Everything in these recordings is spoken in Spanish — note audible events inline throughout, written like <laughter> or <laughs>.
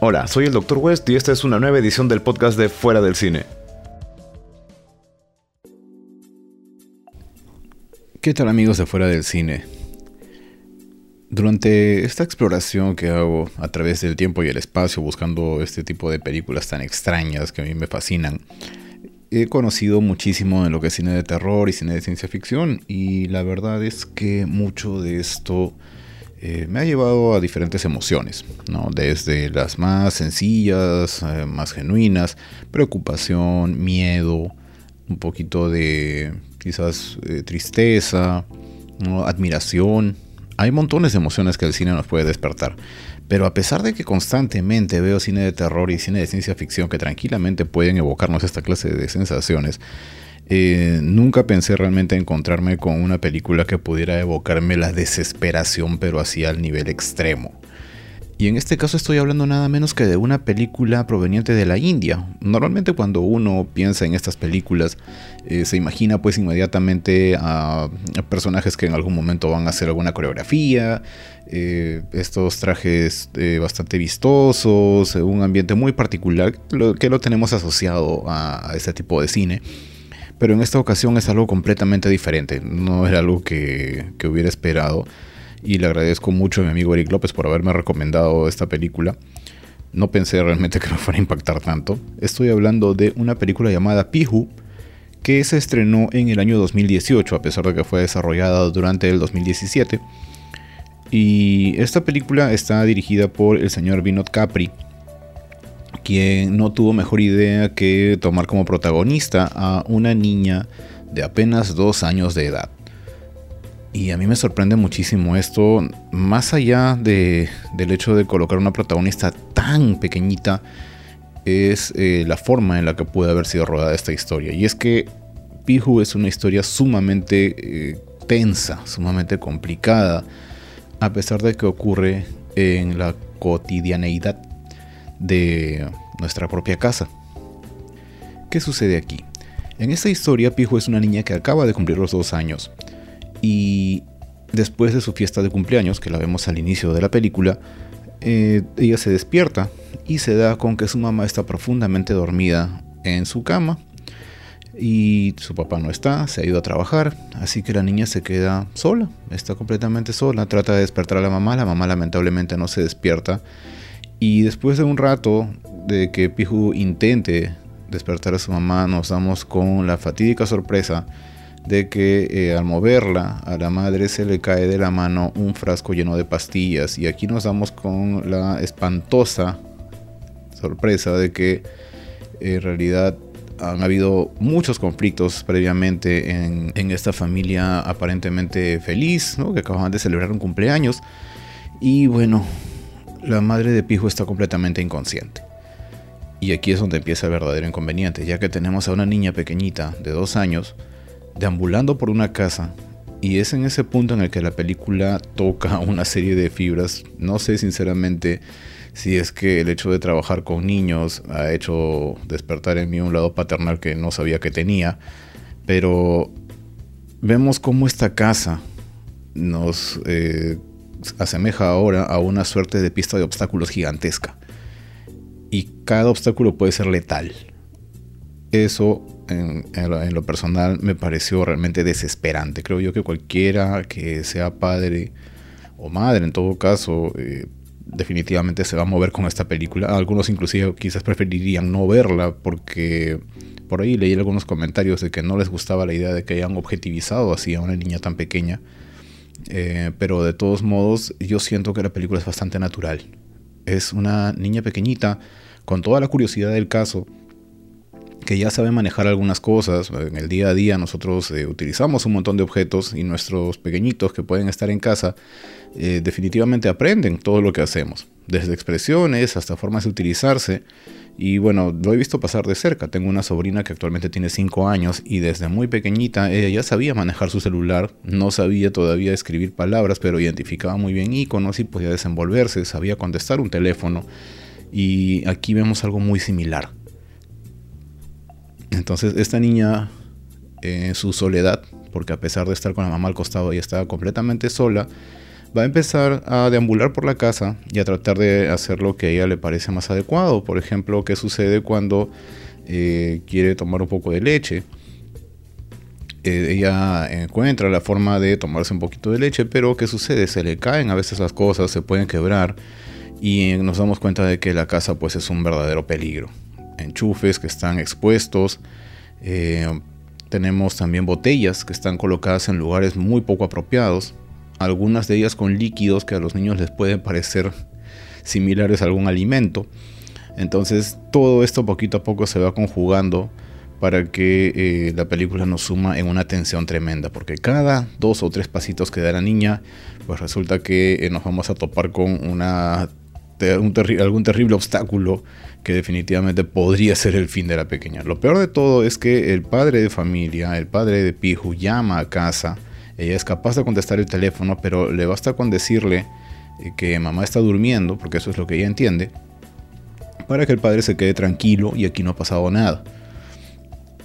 Hola, soy el Dr. West y esta es una nueva edición del podcast de Fuera del Cine. ¿Qué tal amigos de Fuera del Cine? Durante esta exploración que hago a través del tiempo y el espacio buscando este tipo de películas tan extrañas que a mí me fascinan, he conocido muchísimo de lo que es cine de terror y cine de ciencia ficción y la verdad es que mucho de esto eh, me ha llevado a diferentes emociones, ¿no? desde las más sencillas, eh, más genuinas, preocupación, miedo, un poquito de quizás eh, tristeza, admiración. Hay montones de emociones que el cine nos puede despertar. Pero a pesar de que constantemente veo cine de terror y cine de ciencia ficción que tranquilamente pueden evocarnos esta clase de sensaciones, eh, nunca pensé realmente encontrarme con una película que pudiera evocarme la desesperación, pero así al nivel extremo. Y en este caso estoy hablando nada menos que de una película proveniente de la India. Normalmente cuando uno piensa en estas películas eh, se imagina pues inmediatamente a, personajes que en algún momento van a hacer alguna coreografía, eh, estos trajes bastante vistosos, un ambiente muy particular que lo tenemos asociado a, este tipo de cine. Pero en esta ocasión es algo completamente diferente, no era algo que, que hubiera esperado y le agradezco mucho a mi amigo Eric López por haberme recomendado esta película. No pensé realmente que me fuera a impactar tanto. Estoy hablando de una película llamada Pihu, que se estrenó en el año 2018, a pesar de que fue desarrollada durante el 2017. Y esta película está dirigida por el señor Vinod Capri, quien no tuvo mejor idea que tomar como protagonista a una niña de apenas dos años de edad. Y a mí me sorprende muchísimo esto, más allá de, del hecho de colocar una protagonista tan pequeñita, es eh, la forma en la que puede haber sido rodada esta historia. Y es que Pihu es una historia sumamente eh, tensa, sumamente complicada, a pesar de que ocurre en la cotidianeidad de nuestra propia casa. ¿Qué sucede aquí? En esta historia, Pihu es una niña que acaba de cumplir los dos años y después de su fiesta de cumpleaños, que la vemos al inicio de la película, eh, ella se despierta y se da con que su mamá está profundamente dormida en su cama y su papá no está, se ha ido a trabajar, así que la niña se queda sola, está completamente sola, trata de despertar a la mamá, la mamá lamentablemente no se despierta y después de un rato de que Piju intente despertar a su mamá nos damos con la fatídica sorpresa de que eh, al moverla a la madre se le cae de la mano un frasco lleno de pastillas. Y aquí nos damos con la espantosa sorpresa de que en realidad han habido muchos conflictos previamente en, esta familia aparentemente feliz, que acaban de celebrar un cumpleaños. Y bueno, la madre de Pijo está completamente inconsciente. Y aquí es donde empieza el verdadero inconveniente, ya que tenemos a una niña pequeñita de dos años, deambulando por una casa y es en ese punto en el que la película toca una serie de fibras. No sé sinceramente si es que el hecho de trabajar con niños ha hecho despertar en mí un lado paternal que no sabía que tenía, pero vemos cómo esta casa nos eh, asemeja ahora a una suerte de pista de obstáculos gigantesca. Y cada obstáculo puede ser letal. Eso en, lo, personal me pareció realmente desesperante. Creo yo que cualquiera que sea padre o madre en todo caso eh, definitivamente se va a mover con esta película. Algunos inclusive quizás preferirían no verla porque por ahí leí algunos comentarios de que no les gustaba la idea de que hayan objetivizado así a una niña tan pequeña. Eh, pero de todos modos yo siento que la película es bastante natural. Es una niña pequeñita con toda la curiosidad del caso que ya sabe manejar algunas cosas. En el día a día nosotros eh, utilizamos un montón de objetos y nuestros pequeñitos que pueden estar en casa eh, definitivamente aprenden todo lo que hacemos, desde expresiones hasta formas de utilizarse. Y bueno, lo he visto pasar de cerca. Tengo una sobrina que actualmente tiene 5 años y desde muy pequeñita ella ya sabía manejar su celular, no sabía todavía escribir palabras, pero identificaba muy bien iconos y podía desenvolverse, sabía contestar un teléfono. Y aquí vemos algo muy similar entonces esta niña en su soledad, porque a pesar de estar con la mamá al costado ella estaba completamente sola, va a empezar a deambular por la casa y a tratar de hacer lo que a ella le parece más adecuado. Por ejemplo, qué sucede cuando eh, quiere tomar un poco de leche. Eh, ella encuentra la forma de tomarse un poquito de leche, pero ¿qué sucede? Se le caen a veces las cosas, se pueden quebrar y nos damos cuenta de que la casa pues es un verdadero peligro. Enchufes que están expuestos, eh, tenemos también botellas que están colocadas en lugares muy poco apropiados, algunas de ellas con líquidos que a los niños les pueden parecer similares a algún alimento. Entonces todo esto poquito a poco se va conjugando para que eh, la película nos suma en una tensión tremenda, porque cada dos o tres pasitos que da la niña, pues resulta que eh, nos vamos a topar con una, algún terrible obstáculo que definitivamente podría ser el fin de la pequeña. Lo peor de todo es que el padre de familia, el padre de Piju, llama a casa. Ella es capaz de contestar el teléfono, pero le basta con decirle eh, que mamá está durmiendo, porque eso es lo que ella entiende, para que el padre se quede tranquilo y aquí no ha pasado nada.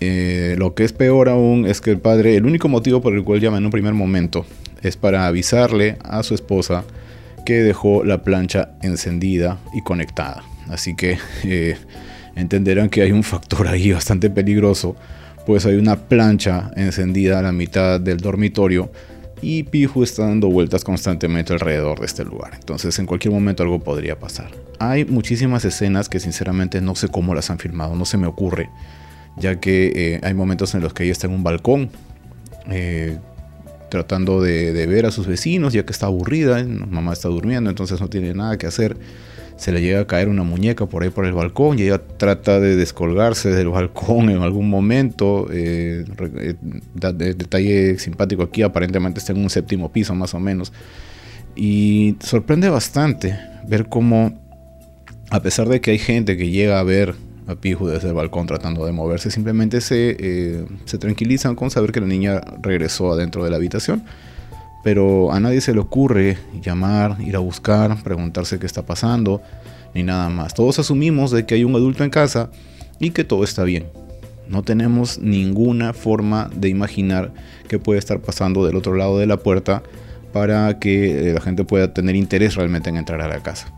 Eh, lo que es peor aún es que el padre, el único motivo por el cual llama en un primer momento es para avisarle a su esposa que dejó la plancha encendida y conectada. Así que eh, entenderán que hay un factor ahí <laughs> bastante peligroso, pues hay una plancha encendida a la mitad del dormitorio y Piju está dando vueltas constantemente alrededor de este lugar. Entonces en cualquier momento algo podría pasar. Hay muchísimas escenas que sinceramente no sé cómo las han filmado, no se me ocurre, ya que eh, hay momentos en los que ella está en un balcón. Eh, tratando de, ver a sus vecinos ya que está aburrida, mamá está durmiendo, entonces no tiene nada que hacer se le llega a caer una muñeca por ahí por el balcón y ella trata de descolgarse del balcón en algún momento. Eh, eh, detalle simpático aquí, aparentemente está en un séptimo piso más o menos. Y sorprende bastante ver cómo, a pesar de que hay gente que llega a ver a Piju desde el balcón tratando de moverse, simplemente se, eh, se tranquilizan con saber que la niña regresó adentro de la habitación pero a nadie se le ocurre llamar, ir a buscar, preguntarse qué está pasando, ni nada más. Todos asumimos de que hay un adulto en casa y que todo está bien. No tenemos ninguna forma de imaginar qué puede estar pasando del otro lado de la puerta para que eh, la gente pueda tener interés realmente en entrar a la casa.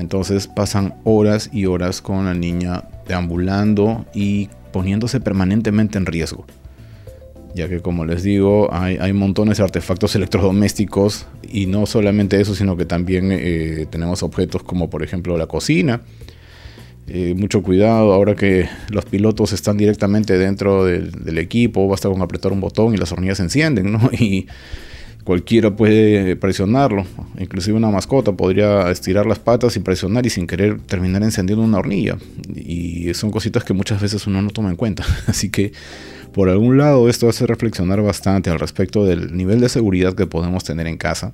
Entonces pasan horas y horas con la niña deambulando y poniéndose permanentemente en riesgo ya que como les digo, hay, montones de artefactos electrodomésticos y no solamente eso, sino que también eh, tenemos objetos como por ejemplo la cocina. Eh, mucho cuidado, ahora que los pilotos están directamente dentro del, equipo, basta con apretar un botón y las hornillas se encienden, ¿no? <laughs> cualquiera puede presionarlo, inclusive una mascota podría estirar las patas y presionar y sin querer terminar encendiendo una hornilla. Y son cositas que muchas veces uno no toma en cuenta, <laughs> así que por algún lado, esto hace reflexionar bastante al respecto del nivel de seguridad que podemos tener en casa.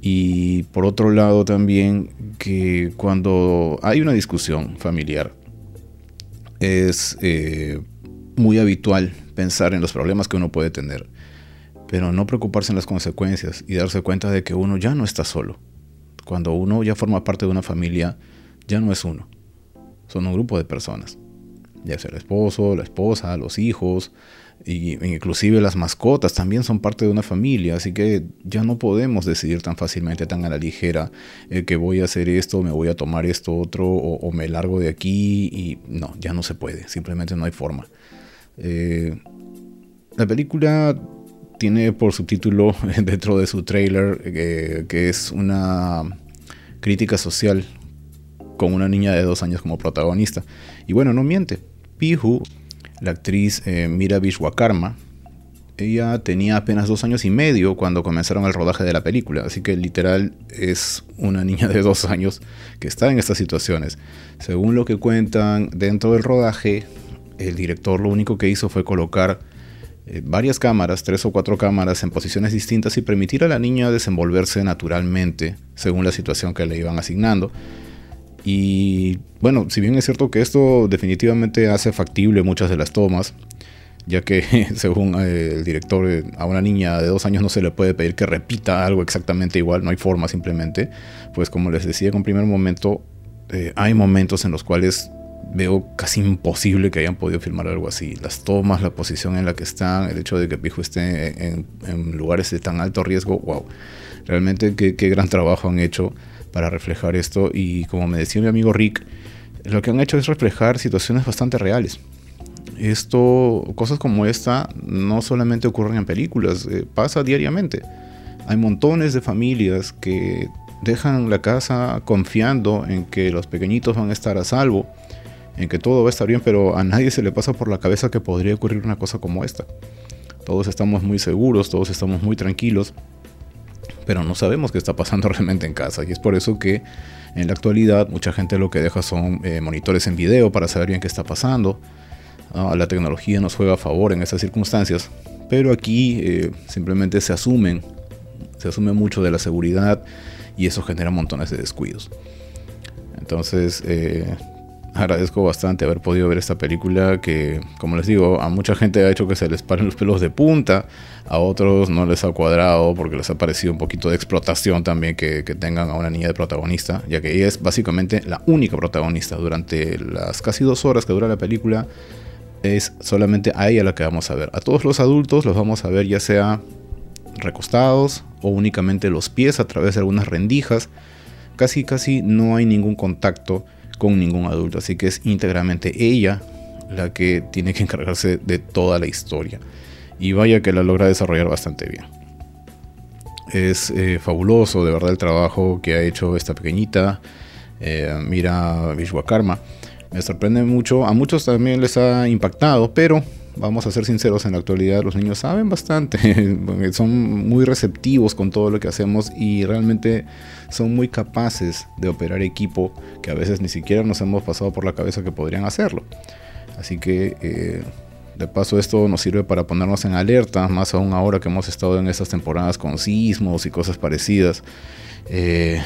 Y por otro lado también que cuando hay una discusión familiar es eh, muy habitual pensar en los problemas que uno puede tener, pero no preocuparse en las consecuencias y darse cuenta de que uno ya no está solo. Cuando uno ya forma parte de una familia, ya no es uno, son un grupo de personas ya sea el esposo, la esposa, los hijos, y inclusive las mascotas también son parte de una familia, así que ya no podemos decidir tan fácilmente, tan a la ligera, eh, que voy a hacer esto, me voy a tomar esto otro, o, me largo de aquí, y no, ya no se puede, simplemente no hay forma. Eh, la película tiene por subtítulo <laughs> dentro de su trailer eh, que es una crítica social con una niña de dos años como protagonista. Y bueno, no miente, Piju, la actriz eh, Mira Vishwakarma, ella tenía apenas dos años y medio cuando comenzaron el rodaje de la película, así que literal es una niña de dos años que está en estas situaciones. Según lo que cuentan dentro del rodaje, el director lo único que hizo fue colocar eh, varias cámaras, tres o cuatro cámaras en posiciones distintas y permitir a la niña desenvolverse naturalmente según la situación que le iban asignando. Y bueno, si bien es cierto que esto definitivamente hace factible muchas de las tomas, ya que <laughs> según eh, el director, eh, a una niña de dos años no se le puede pedir que repita algo exactamente igual, no hay forma simplemente, pues como les decía en un primer momento, hay momentos en los cuales veo casi imposible que hayan podido filmar algo así. Las tomas, la posición en la que están, el hecho de que Pijo esté en, lugares de tan alto riesgo, wow. Realmente qué, qué, gran trabajo han hecho para reflejar esto. Y como me decía mi amigo Rick, lo que han hecho es reflejar situaciones bastante reales. Esto, cosas como esta, no solamente ocurren en películas, eh, pasa diariamente. Hay montones de familias que dejan la casa confiando en que los pequeñitos van a estar a salvo, en que todo va a estar bien, pero a nadie se le pasa por la cabeza que podría ocurrir una cosa como esta. Todos estamos muy seguros, todos estamos muy tranquilos, pero no sabemos qué está pasando <laughs> realmente en casa. Y es por eso que en la actualidad mucha gente lo que deja son eh, monitores en video para saber bien qué está pasando. la tecnología nos juega a favor en esas circunstancias, pero aquí eh, simplemente se asumen, se asume mucho de la seguridad y eso genera montones de descuidos. Entonces, eh, agradezco bastante haber podido ver esta película que, como les digo, a mucha gente ha hecho que se les paren los pelos de punta, a otros no les ha cuadrado porque les ha parecido un poquito de explotación también que, tengan a una niña de protagonista, ya que ella es básicamente la única protagonista durante las casi dos horas que dura la película. Es solamente a ella la que vamos a ver. A todos los adultos los vamos a ver ya sea recostados o únicamente los pies a través de algunas rendijas. Casi casi no hay ningún contacto con ningún adulto, así que es íntegramente ella la que tiene que encargarse de toda la historia. Y vaya que la logra desarrollar bastante bien. Es eh, fabuloso, de verdad, el trabajo que ha hecho esta pequeñita. Eh, mira Vishwakarma. Me sorprende mucho. A muchos también les ha impactado, pero vamos a ser sinceros, en la actualidad los niños saben bastante, <laughs> son muy receptivos con todo lo que hacemos y realmente son muy capaces de operar equipo que a veces ni siquiera nos hemos pasado por la cabeza que podrían hacerlo. Así que eh, de paso esto nos sirve para ponernos en alerta, más aún ahora que hemos estado en estas temporadas con sismos y cosas parecidas. Eh,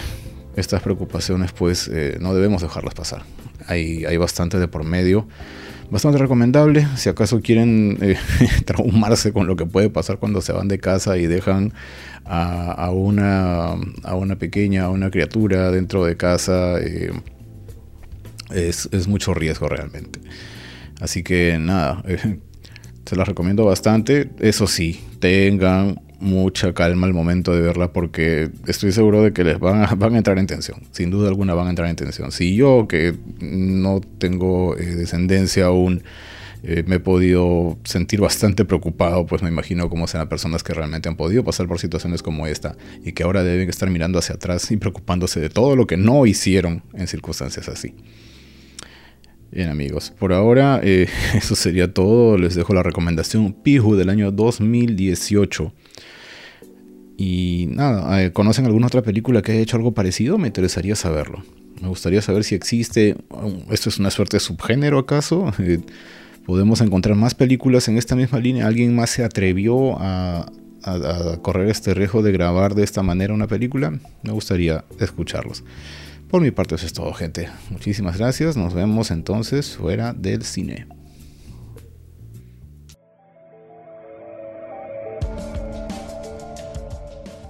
estas preocupaciones pues eh, no debemos dejarlas pasar. Hay, hay bastante de por medio bastante recomendable. Si acaso quieren eh, <laughs> traumarse con lo que puede pasar cuando se van de casa y dejan a, una, a una pequeña, a una criatura dentro de casa, eh, es, es, mucho riesgo realmente. Así que nada, <laughs> se las recomiendo bastante. Eso sí, tengan mucha calma al momento de verla porque estoy seguro de que les <laughs> van a, entrar en tensión. Sin duda alguna van a entrar en tensión. Si yo, que no tengo eh, descendencia aún, eh, me he podido sentir bastante preocupado, pues me imagino cómo serán personas que realmente han podido pasar por situaciones como esta y que ahora deben estar mirando hacia atrás y preocupándose de todo lo que no hicieron en circunstancias así. Bien amigos, por ahora eh, <laughs> eso sería todo. Les dejo la recomendación Piju del año 2018. Y nada, eh, ¿conocen alguna otra película que haya hecho algo parecido? Me interesaría saberlo. Me gustaría saber si existe, um, esto es una suerte de subgénero acaso. Eh, Podemos encontrar más películas en esta misma línea. ¿Alguien más se atrevió a, correr este riesgo de grabar de esta manera una película? Me gustaría escucharlos. Por mi parte eso es todo, gente. Muchísimas gracias. Nos vemos entonces fuera del cine.